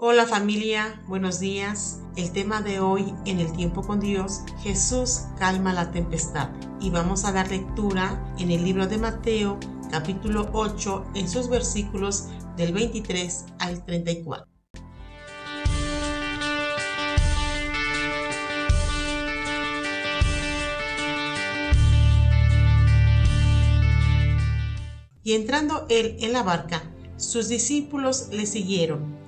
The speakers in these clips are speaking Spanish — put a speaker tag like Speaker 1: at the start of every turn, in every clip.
Speaker 1: Hola familia, buenos días. El tema de hoy en el tiempo con Dios, Jesús calma la tempestad. Y vamos a dar lectura en el libro de Mateo, capítulo 8, en sus versículos del 23 al 34. Y entrando él en la barca, sus discípulos le siguieron.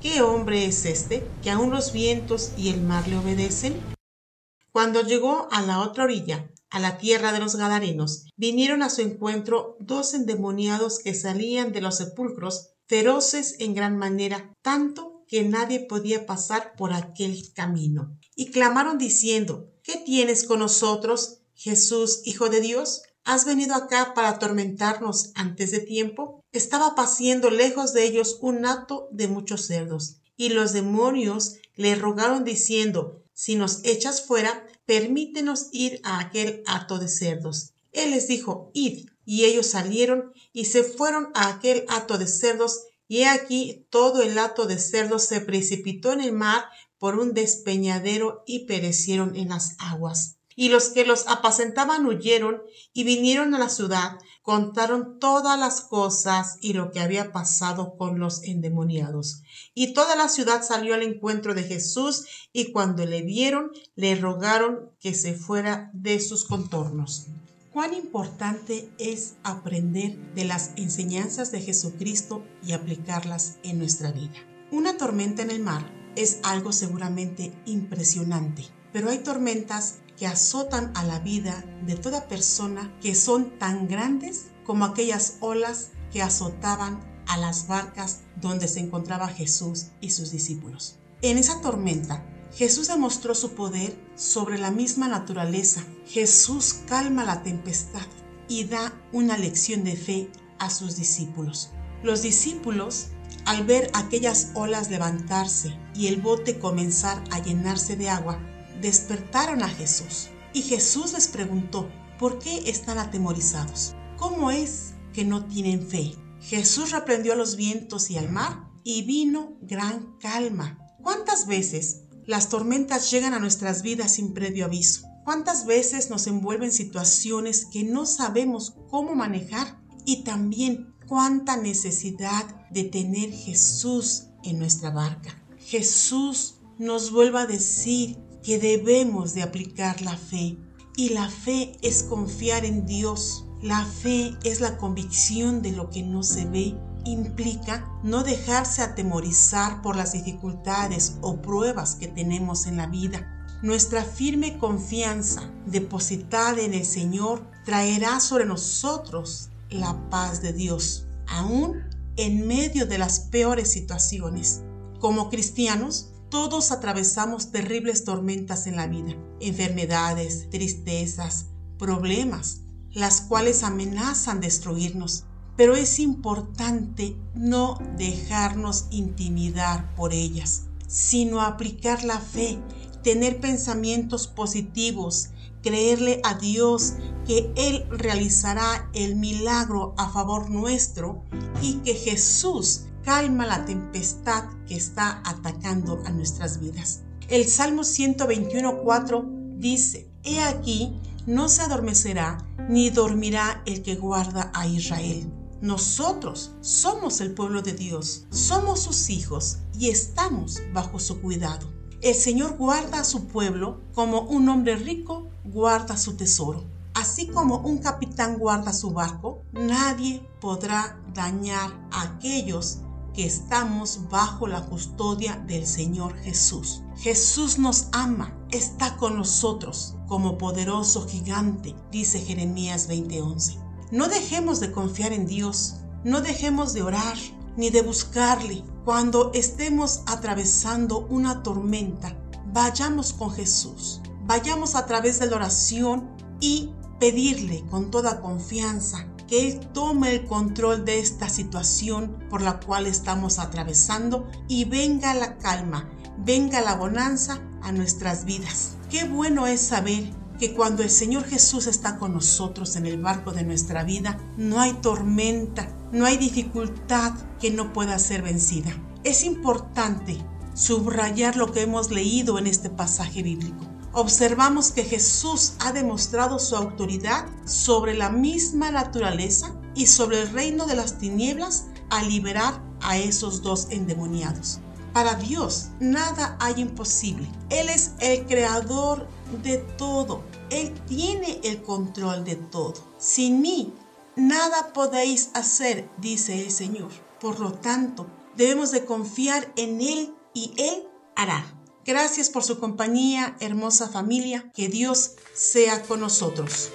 Speaker 1: ¿qué hombre es este que aun los vientos y el mar le obedecen? Cuando llegó a la otra orilla, a la tierra de los Gadarenos, vinieron a su encuentro dos endemoniados que salían de los sepulcros, feroces en gran manera, tanto que nadie podía pasar por aquel camino. Y clamaron diciendo, ¿qué tienes con nosotros, Jesús, Hijo de Dios? ¿Has venido acá para atormentarnos antes de tiempo? Estaba paciendo lejos de ellos un hato de muchos cerdos, y los demonios le rogaron diciendo, si nos echas fuera, permítenos ir a aquel hato de cerdos. Él les dijo, id, y ellos salieron y se fueron a aquel hato de cerdos, y he aquí todo el hato de cerdos se precipitó en el mar por un despeñadero y perecieron en las aguas. Y los que los apacentaban huyeron y vinieron a la ciudad, contaron todas las cosas y lo que había pasado con los endemoniados. Y toda la ciudad salió al encuentro de Jesús y cuando le vieron, le rogaron que se fuera de sus contornos. Cuán importante es aprender de las enseñanzas de Jesucristo y aplicarlas en nuestra vida. Una tormenta en el mar es algo seguramente impresionante, pero hay tormentas que azotan a la vida de toda persona que son tan grandes como aquellas olas que azotaban a las barcas donde se encontraba Jesús y sus discípulos. En esa tormenta, Jesús demostró su poder sobre la misma naturaleza. Jesús calma la tempestad y da una lección de fe a sus discípulos. Los discípulos, al ver aquellas olas levantarse y el bote comenzar a llenarse de agua, despertaron a Jesús. Y Jesús les preguntó, ¿por qué están atemorizados? ¿Cómo es que no tienen fe? Jesús reprendió a los vientos y al mar y vino gran calma. ¿Cuántas veces las tormentas llegan a nuestras vidas sin previo aviso? ¿Cuántas veces nos envuelven situaciones que no sabemos cómo manejar? Y también cuánta necesidad de tener Jesús en nuestra barca. Jesús nos vuelva a decir que debemos de aplicar la fe. Y la fe es confiar en Dios. La fe es la convicción de lo que no se ve. Implica no dejarse atemorizar por las dificultades o pruebas que tenemos en la vida. Nuestra firme confianza depositada en el Señor traerá sobre nosotros la paz de Dios, aún en medio de las peores situaciones. Como cristianos, todos atravesamos terribles tormentas en la vida, enfermedades, tristezas, problemas, las cuales amenazan destruirnos. Pero es importante no dejarnos intimidar por ellas, sino aplicar la fe, tener pensamientos positivos, creerle a Dios que Él realizará el milagro a favor nuestro y que Jesús calma la tempestad que está atacando a nuestras vidas. El Salmo 121.4 dice, He aquí, no se adormecerá ni dormirá el que guarda a Israel. Nosotros somos el pueblo de Dios, somos sus hijos y estamos bajo su cuidado. El Señor guarda a su pueblo como un hombre rico guarda su tesoro. Así como un capitán guarda su barco, nadie podrá dañar a aquellos estamos bajo la custodia del Señor Jesús. Jesús nos ama, está con nosotros como poderoso gigante, dice Jeremías 20:11. No dejemos de confiar en Dios, no dejemos de orar ni de buscarle. Cuando estemos atravesando una tormenta, vayamos con Jesús, vayamos a través de la oración y pedirle con toda confianza que Él tome el control de esta situación por la cual estamos atravesando y venga la calma, venga la bonanza a nuestras vidas. Qué bueno es saber que cuando el Señor Jesús está con nosotros en el barco de nuestra vida, no hay tormenta, no hay dificultad que no pueda ser vencida. Es importante subrayar lo que hemos leído en este pasaje bíblico. Observamos que Jesús ha demostrado su autoridad sobre la misma naturaleza y sobre el reino de las tinieblas al liberar a esos dos endemoniados. Para Dios nada hay imposible. Él es el creador de todo. Él tiene el control de todo. Sin mí, nada podéis hacer, dice el Señor. Por lo tanto, debemos de confiar en Él y Él hará. Gracias por su compañía, hermosa familia. Que Dios sea con nosotros.